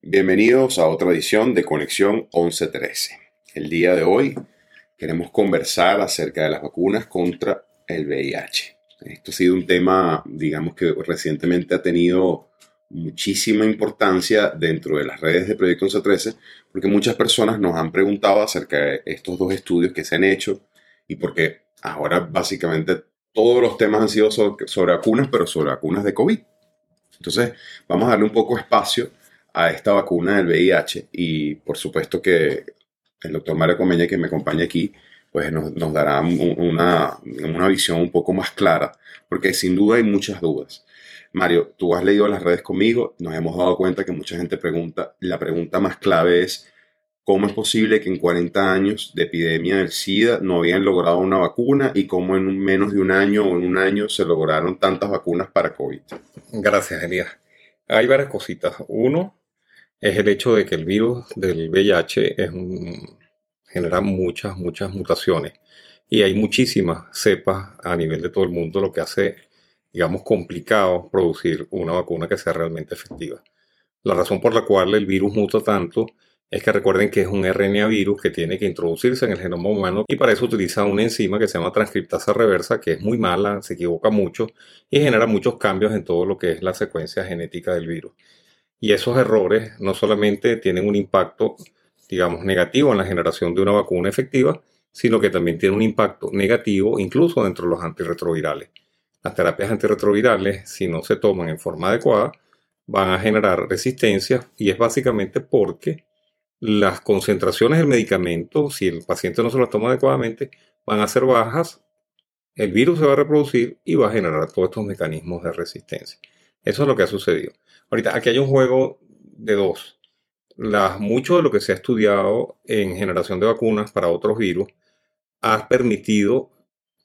Bienvenidos a otra edición de Conexión 1113. El día de hoy queremos conversar acerca de las vacunas contra el VIH. Esto ha sido un tema, digamos que recientemente ha tenido muchísima importancia dentro de las redes de Proyecto 1113, porque muchas personas nos han preguntado acerca de estos dos estudios que se han hecho y porque ahora básicamente todos los temas han sido sobre, sobre vacunas, pero sobre vacunas de COVID. Entonces, vamos a darle un poco espacio a esta vacuna del VIH y por supuesto que el doctor Mario Comeña que me acompaña aquí pues nos, dará una, una, visión un poco más clara porque sin duda hay muchas dudas. Mario, tú has leído las redes conmigo, nos hemos dado cuenta que mucha gente pregunta, la pregunta más clave es ¿cómo es posible que en 40 años de epidemia del SIDA no habían logrado una vacuna y cómo en menos de un año o en un año se lograron tantas vacunas para COVID? Gracias, Elías. Hay varias cositas. Uno, es el hecho de que el virus del VIH es genera muchas, muchas mutaciones. Y hay muchísimas cepas a nivel de todo el mundo, lo que hace, digamos, complicado producir una vacuna que sea realmente efectiva. La razón por la cual el virus muta tanto es que recuerden que es un RNA virus que tiene que introducirse en el genoma humano y para eso utiliza una enzima que se llama transcriptasa reversa, que es muy mala, se equivoca mucho y genera muchos cambios en todo lo que es la secuencia genética del virus. Y esos errores no solamente tienen un impacto, digamos, negativo en la generación de una vacuna efectiva, sino que también tienen un impacto negativo incluso dentro de los antirretrovirales. Las terapias antirretrovirales, si no se toman en forma adecuada, van a generar resistencia y es básicamente porque las concentraciones del medicamento, si el paciente no se lo toma adecuadamente, van a ser bajas, el virus se va a reproducir y va a generar todos estos mecanismos de resistencia. Eso es lo que ha sucedido. Ahorita, aquí hay un juego de dos. Mucho de lo que se ha estudiado en generación de vacunas para otros virus ha permitido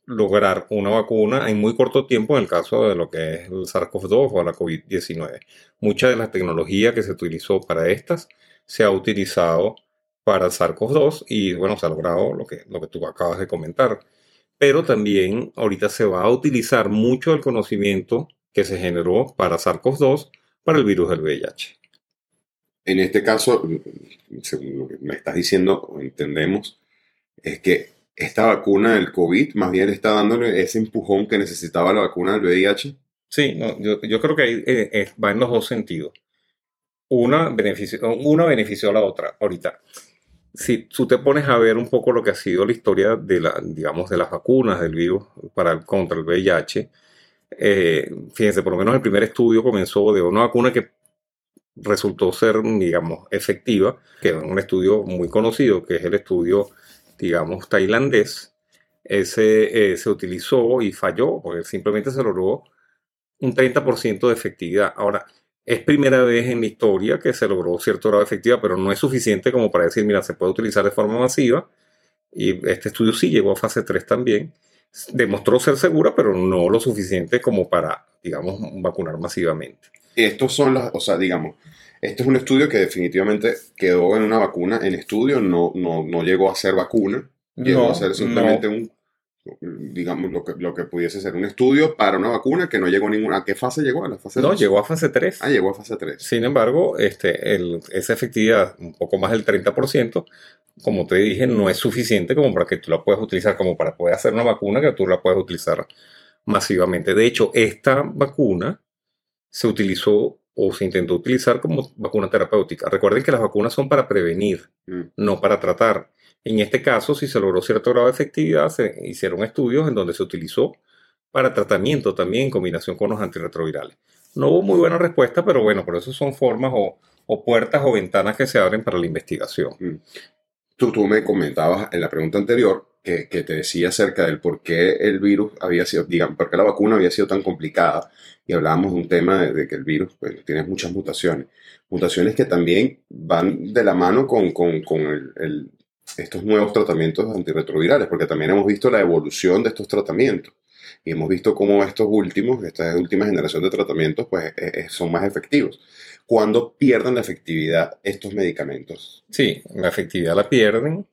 lograr una vacuna en muy corto tiempo en el caso de lo que es el SARS-CoV-2 o la COVID-19. Mucha de la tecnología que se utilizó para estas se ha utilizado para el SARS-CoV-2 y bueno, se ha logrado lo que, lo que tú acabas de comentar. Pero también ahorita se va a utilizar mucho el conocimiento que se generó para SARS-CoV-2 para el virus del VIH. En este caso, según lo que me estás diciendo, entendemos, es que esta vacuna del COVID más bien está dándole ese empujón que necesitaba la vacuna del VIH. Sí, yo, creo que eh, eh, va en los dos sentidos. Una benefició, una benefició a la otra. Ahorita, si tú te pones a ver un poco lo que ha sido la historia de, la, digamos, de las vacunas del virus contra el VIH, eh, fíjense, por lo menos el primer estudio comenzó de una vacuna que resultó ser, digamos, efectiva, que es un estudio muy conocido, que es el estudio, digamos, tailandés. Ese eh, se utilizó y falló, porque simplemente se logró un 30% de efectividad. Ahora, es primera vez en la historia que se logró cierto grado de efectividad, pero no es suficiente como para decir, mira, se puede utilizar de forma masiva. Y este estudio sí llegó a fase 3 también demostró ser segura, pero no lo suficiente como para, digamos, vacunar masivamente. Estos son las, o sea, digamos, este es un estudio que definitivamente quedó en una vacuna en estudio, no, no, no llegó a ser vacuna, llegó a ser simplemente un digamos, lo que, lo que pudiese ser un estudio para una vacuna que no llegó a ninguna. ¿A qué fase llegó? ¿A la fase No, llegó a fase 3. Ah, llegó a fase 3. Sin embargo, este, esa efectividad, un poco más del 30%, como te dije, no es suficiente como para que tú la puedas utilizar, como para poder hacer una vacuna que tú la puedas utilizar masivamente. De hecho, esta vacuna se utilizó o se intentó utilizar como vacuna terapéutica. Recuerden que las vacunas son para prevenir, mm. no para tratar. En este caso, si se logró cierto grado de efectividad, se hicieron estudios en donde se utilizó para tratamiento también en combinación con los antirretrovirales. No hubo muy buena respuesta, pero bueno, por eso son formas o, puertas o ventanas que se abren para la investigación. Mm. Tú, tú me comentabas en la pregunta anterior que, te decía acerca del por qué el virus había sido, digamos, por qué la vacuna había sido tan complicada. Y hablábamos de un tema de, que el virus pues, tiene muchas mutaciones. Mutaciones que también van de la mano con, estos nuevos tratamientos antirretrovirales, porque también hemos visto la evolución de estos tratamientos. y hemos visto cómo estos últimos, esta última generación de tratamientos, pues eh, eh, son más efectivos. ¿Cuándo pierden la efectividad estos medicamentos? Sí, la efectividad la pierden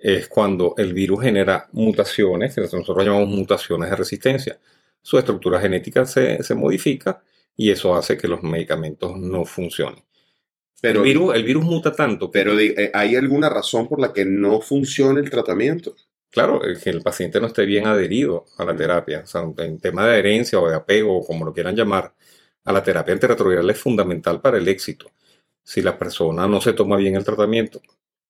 es cuando el virus genera mutaciones, que nosotros llamamos mutaciones de resistencia. Su estructura genética se, se modifica y eso hace que los medicamentos no funcionen. Pero, el, virus, el virus muta tanto. Pero eh, ¿hay alguna razón por la que no funcione el tratamiento? Claro, que el paciente no esté bien adherido a la terapia. O sea, en tema de adherencia o de apego, o como lo quieran llamar, a la terapia antirretroviral es fundamental para el éxito. Si la persona no se toma bien el tratamiento,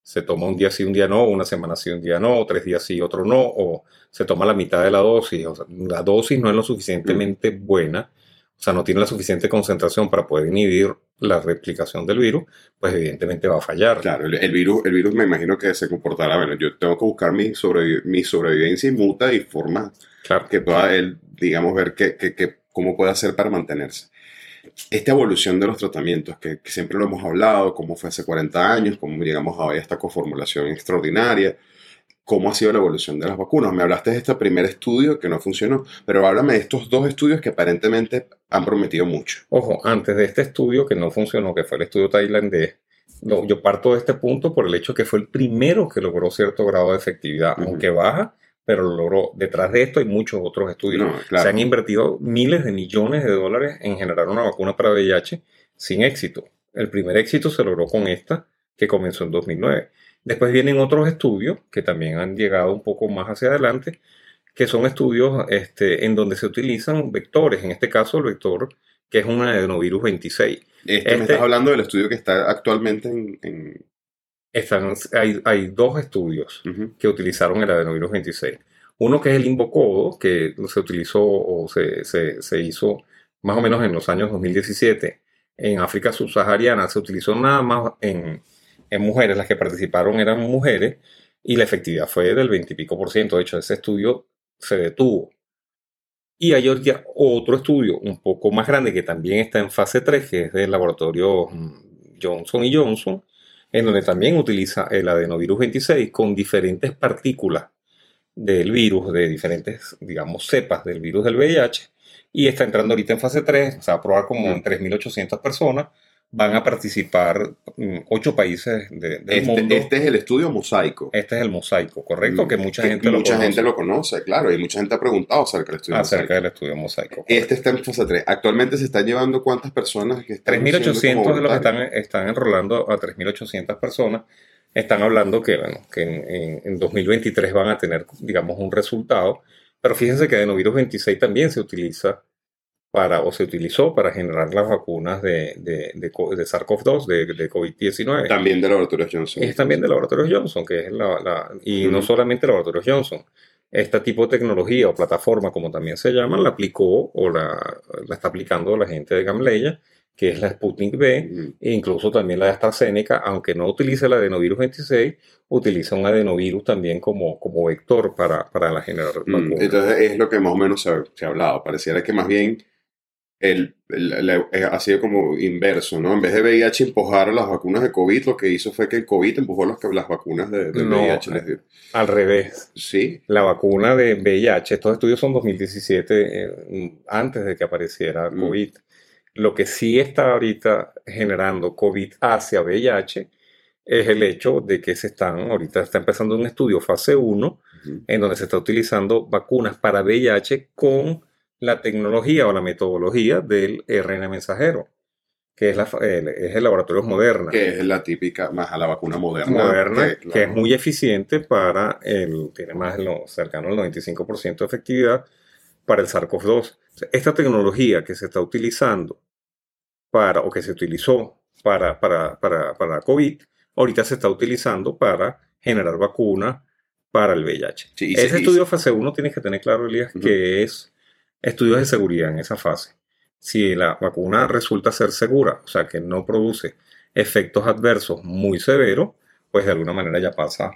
se toma un día sí, un día no, una semana sí, un día no, tres días sí, otro no, o se toma la mitad de la dosis. O sea, la dosis no es lo suficientemente buena, o sea, no tiene la suficiente concentración para poder inhibir la replicación del virus, pues evidentemente va a fallar. Claro, el, virus, el virus me imagino que se comportará, bueno, yo tengo que buscar mi, mi sobrevivencia y muta y forma claro. que pueda él, digamos, ver que, que, cómo puede hacer para mantenerse esta evolución de los tratamientos, que, siempre lo hemos hablado, cómo fue hace 40 años, cómo llegamos a hoy a esta coformulación extraordinaria, cómo ha sido la evolución de las vacunas. Me hablaste de este primer estudio que no funcionó, pero háblame de estos dos estudios que aparentemente han prometido mucho. Ojo, antes de este estudio que no funcionó, que fue el estudio tailandés, yo parto de este punto por el hecho que fue el primero que logró cierto grado de efectividad, aunque baja, pero lo logró. Detrás de esto hay muchos otros estudios. Se han invertido miles de millones de dólares en generar una vacuna para VIH sin éxito. El primer éxito se logró con esta, que comenzó en 2009. Después vienen otros estudios que también han llegado un poco más hacia adelante, que son estudios este, en donde se utilizan vectores, en este caso el vector que es un adenovirus 26. Este, me este estás hablando del estudio que está actualmente en, están, hay, hay, dos estudios que utilizaron el adenovirus 26. Uno que es el Invocodo, que se utilizó o se, se, se, hizo más o menos en los años 2017 en África subsahariana. Se utilizó nada más en, en mujeres, las que participaron eran mujeres, y la efectividad fue del 20 y pico por ciento. De hecho, ese estudio se detuvo. Y hay otro estudio un poco más grande que también está en fase 3, que es del laboratorio mm, Johnson y Johnson, en donde también utiliza el adenovirus 26 con diferentes partículas del virus, de diferentes, digamos, cepas del virus del VIH, y está entrando ahorita en fase 3, se va a probar como en 3.800 personas, van a participar mm, ocho países de, del este, mundo. Este es el estudio mosaico. Este es el mosaico, correcto, mm, que mucha gente lo mucha conoce. gente lo conoce, claro, y mucha gente ha preguntado acerca del estudio acerca mosaico. del estudio mosaico. correcto. Este está en fase 3. Actualmente se están llevando cuántas personas que están 3.800 siendo como de los que están, están enrolando a 3.800 personas. Están hablando que, bueno, que en, en- en 2023 van a tener, digamos, un resultado. Pero fíjense que adenovirus 26 también se utiliza para, o se utilizó para generar las vacunas de, de, de, de SARS-CoV-2, de, de COVID-19. También de laboratorios Johnson. Es también de Laboratorios Johnson, que es la, la- y no solamente Laboratorios Johnson. Este tipo de tecnología o plataforma, como también se llaman, la aplicó o la, la está aplicando la gente de Gamleya, que es la Sputnik Ujú. e incluso también la de AstraZeneca, aunque no utiliza el adenovirus 26, utiliza un adenovirus también como, como vector para, para la generar vacunas. Entonces es lo que más o menos se ha, se ha hablado. Pareciera que más bien el, eh, ha sido como inverso, ¿no? En vez de VIH empujar a las vacunas de COVID, lo que hizo fue que el COVID empujó las, las vacunas de, de No, VIH. dio. Al revés. Sí. La vacuna de VIH, estos estudios son 2017, eh, antes de que apareciera Mm. COVID. Lo que sí está ahorita generando COVID hacia VIH es el hecho de que se están, ahorita está empezando un estudio fase 1, Ujú. en donde se está utilizando vacunas para VIH con la tecnología o la metodología del RNA mensajero, que es, la, es el laboratorio Moderna. Que es la típica, más a la vacuna moderna. Moderna, que, que es muy eficiente para el, tiene más lo cercano al 95% de efectividad para el SARS-CoV-2. O sea, Esta tecnología que se está utilizando para, o que se utilizó para, para, para, para COVID, ahorita se está utilizando para generar vacunas para el VIH. Sí, Ese estudio fase 1 tienes que tener claro, Elías, que es estudios de seguridad en esa fase. Si la vacuna resulta ser segura, o sea, que no produce efectos adversos muy severos, pues de alguna manera ya pasa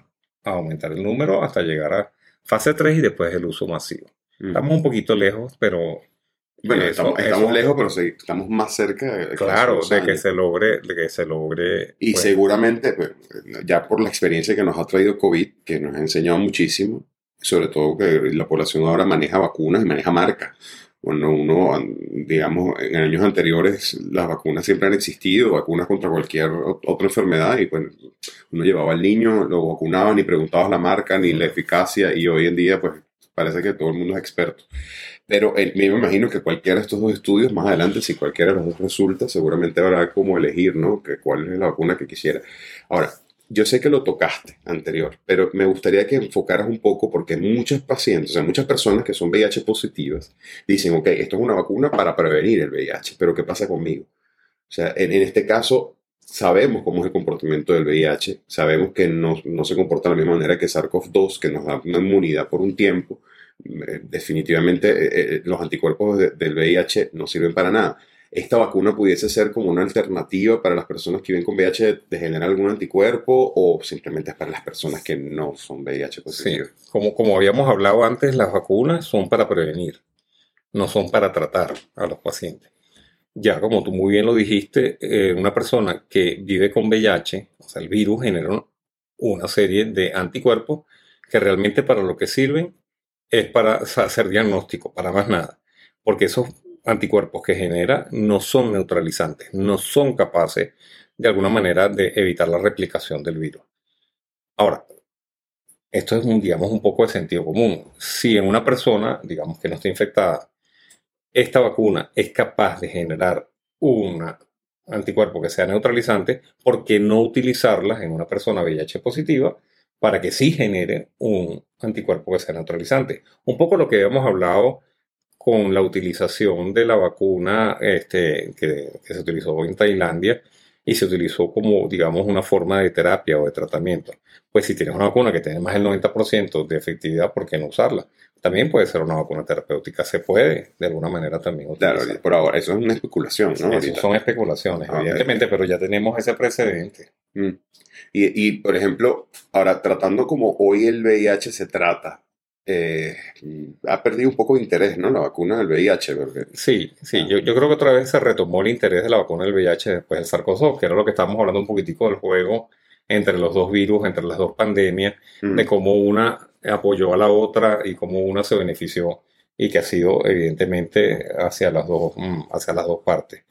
a aumentar el número hasta llegar a fase 3 y después el uso masivo. Ujú. Estamos un poquito lejos, pero Bueno, eso- estamos, estamos eso- lejos, pero sí, estamos más cerca de claro, de que se logre, de que se logre. Y pues, seguramente, pues, ya por la experiencia que nos ha traído COVID, que nos ha enseñado muchísimo, sobre todo que la población ahora maneja vacunas y maneja marcas. Bueno, uno, digamos, en años anteriores las vacunas siempre han existido, vacunas contra cualquier otra enfermedad, y pues uno llevaba al niño, lo vacunaba, ni preguntabas la marca, ni la eficacia, y hoy en día, pues parece que todo el mundo es experto. Pero eh, me imagino que cualquiera de estos dos estudios, más adelante, si cualquiera de los dos resulta, seguramente habrá como elegir, ¿no? Que cuál es la vacuna que quisiera. Ahora, yo sé que lo tocaste anterior, pero me gustaría que enfocaras un poco porque muchos pacientes, o sea, muchas personas que son VIH positivas, dicen, ok, esto es una vacuna para prevenir el VIH, pero ¿qué pasa conmigo? O sea, en, este caso, sabemos cómo es el comportamiento del VIH, sabemos que no, no se comporta de la misma manera que SARS-CoV-2, que nos da una inmunidad por un tiempo. Eh, definitivamente eh, eh, los anticuerpos del VIH no sirven para nada esta vacuna pudiese ser como una alternativa para las personas que viven con VIH de generar algún anticuerpo o simplemente es para las personas que no son VIH positivas. Sí, como, como habíamos hablado antes, las vacunas son para prevenir, no son para tratar a los pacientes. Ya, como tú muy bien lo dijiste, eh, una persona que vive con VIH, o sea, el virus genera una serie de anticuerpos que realmente para lo que sirven es para hacer diagnóstico, para más nada. Porque esos anticuerpos que genera no son neutralizantes, no son capaces de alguna manera de evitar la replicación del virus. Ahora, esto es un, digamos, un poco de sentido común. Si en una persona, digamos, que no está infectada, esta vacuna es capaz de generar un anticuerpo que sea neutralizante, ¿por qué no utilizarla en una persona VIH positiva para que sí genere un anticuerpo que sea neutralizante? Un poco lo que habíamos hablado con la utilización de la vacuna este, que, se utilizó en Tailandia y se utilizó como, digamos, una forma de terapia o de tratamiento. Pues si tienes una vacuna que tiene más del 90% de efectividad, ¿por qué no usarla? También puede ser una vacuna terapéutica, se puede de alguna manera también utilizar. Claro, por ahora, eso es una especulación, ¿no? Eso son especulaciones, ah, evidentemente, pero ya tenemos ese precedente. Mm. Y, y, por ejemplo, ahora tratando como hoy el VIH se trata, eh, ha perdido un poco de interés, ¿no? La vacuna del VIH. Sí, sí, ah. yo, yo, creo que otra vez se retomó el interés de la vacuna del VIH después del SARS-CoV, que era lo que estábamos hablando un poquitico del juego entre los dos virus, entre las dos pandemias, mm. de cómo una apoyó a la otra y cómo una se benefició y que ha sido evidentemente hacia las dos, mm, hacia las dos partes.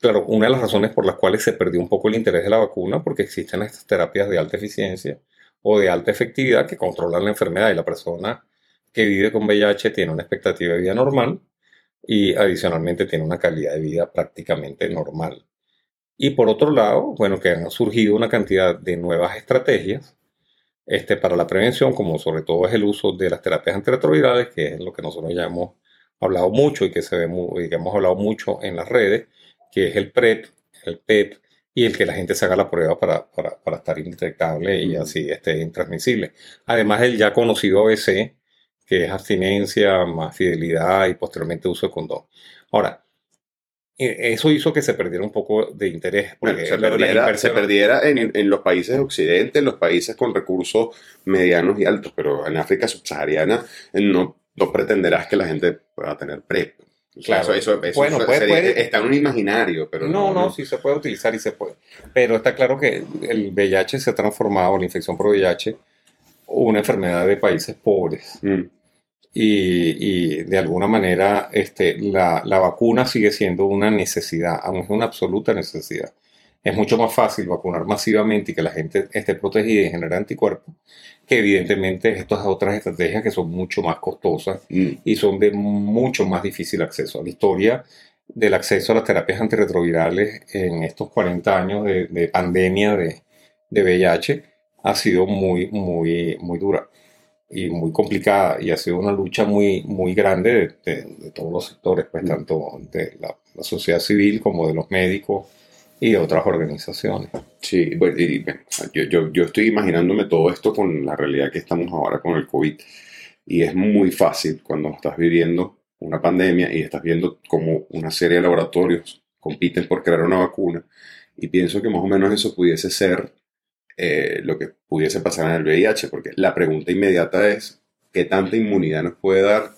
Claro, una de las razones por las cuales se perdió un poco el interés de la vacuna, porque existen estas terapias de alta eficiencia, o de alta efectividad que controlan la enfermedad y la persona que vive con VIH tiene una expectativa de vida normal y adicionalmente tiene una calidad de vida prácticamente normal. Y por otro lado, bueno, que han surgido una cantidad de nuevas estrategias este, para la prevención, como sobre todo es el uso de las terapias antirretrovirales, que es lo que nosotros ya hemos hablado mucho y que, se ve muy, que hemos hablado mucho en las redes, que es el PrEP, el PEP, y el que la gente se haga la prueba para, para, para estar indetectable y así esté intransmisible. Además del ya conocido ABC, que es abstinencia, más fidelidad y posteriormente uso de condón. Ahora, e, eso hizo que se perdiera un poco de interés. Porque se, perdiera, en, en, los países de Occidente, en los países con recursos medianos y altos, pero en África subsahariana no, no pretenderás que la gente pueda tener PrEP. Claro, eso, bueno, está en un imaginario, pero no, no, sí se puede utilizar y se puede. Pero está claro que el VIH se ha transformado, la infección por VIH, una enfermedad de países pobres. Mm. Y, de alguna manera este, la, la, vacuna sigue siendo una necesidad, es una absoluta necesidad. Es mucho más fácil vacunar masivamente y que la gente esté protegida y genere anticuerpos que evidentemente estas otras estrategias que son mucho más costosas mm. y son de mucho más difícil acceso. La historia del acceso a las terapias antirretrovirales en estos 40 años de, pandemia de, de, VIH ha sido muy, muy, muy dura y muy complicada y ha sido una lucha muy, muy grande de, todos los sectores, pues mm. tanto de la, la sociedad civil como de los médicos y otras organizaciones. Sí, bueno, yo, yo, yo, estoy imaginándome todo esto con la realidad que estamos ahora con el COVID. Y es muy fácil cuando estás viviendo una pandemia y estás viendo cómo una serie de laboratorios compiten por crear una vacuna. Y pienso que más o menos eso pudiese ser eh, lo que pudiese pasar en el VIH, porque la pregunta inmediata es, ¿qué tanta inmunidad nos puede dar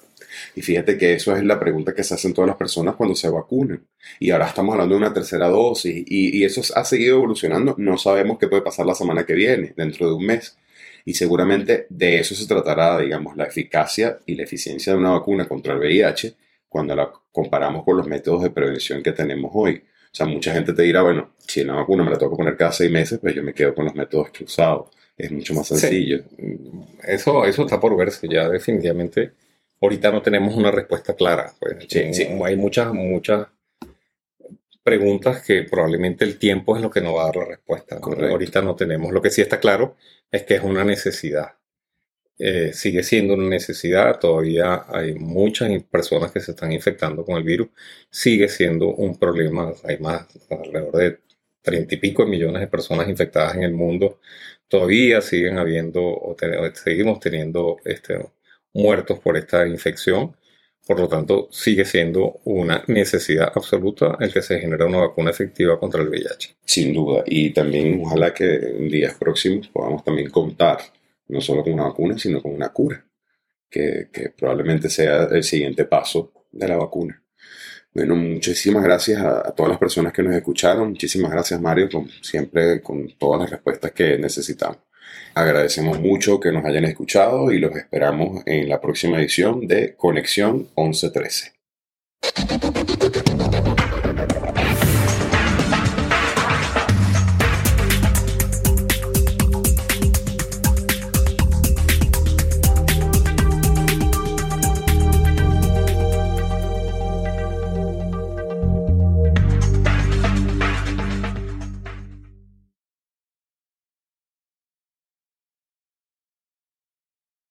y fíjate que eso es la pregunta que se hacen todas las personas cuando se vacunan. Y ahora estamos hablando de una tercera dosis y, y eso ha seguido evolucionando. No sabemos qué puede pasar la semana que viene, dentro de un mes. Y seguramente de eso se tratará, digamos, la eficacia y la eficiencia de una vacuna contra el VIH cuando la comparamos con los métodos de prevención que tenemos hoy. O sea, mucha gente te dirá, bueno, si la vacuna me la tengo que poner cada seis meses, pues yo me quedo con los métodos que he usado. Es mucho más sencillo. Eso, eso está por verse ya definitivamente. Ahorita no tenemos una respuesta clara. Pues. Hay muchas, muchas preguntas que probablemente el tiempo es lo que nos va a dar la respuesta. Ahorita no tenemos. Lo que sí está claro es que es una necesidad. Eh, sigue siendo una necesidad, todavía hay muchas personas que se están infectando con el virus, sigue siendo un problema, hay más, alrededor de treinta y pico de millones de personas infectadas en el mundo, todavía siguen habiendo, o seguimos teniendo este, muertos por esta infección, por lo tanto sigue siendo una necesidad absoluta el que se genere una vacuna efectiva contra el VIH. Sin duda, y también ojalá que en días próximos podamos también contar no solo con una vacuna, sino con una cura, que, probablemente sea el siguiente paso de la vacuna. Bueno, muchísimas gracias a, todas las personas que nos escucharon. Muchísimas gracias, Mario, con, siempre con todas las respuestas que necesitamos. Agradecemos mucho que nos hayan escuchado y los esperamos en la próxima edición de Conexión 1113.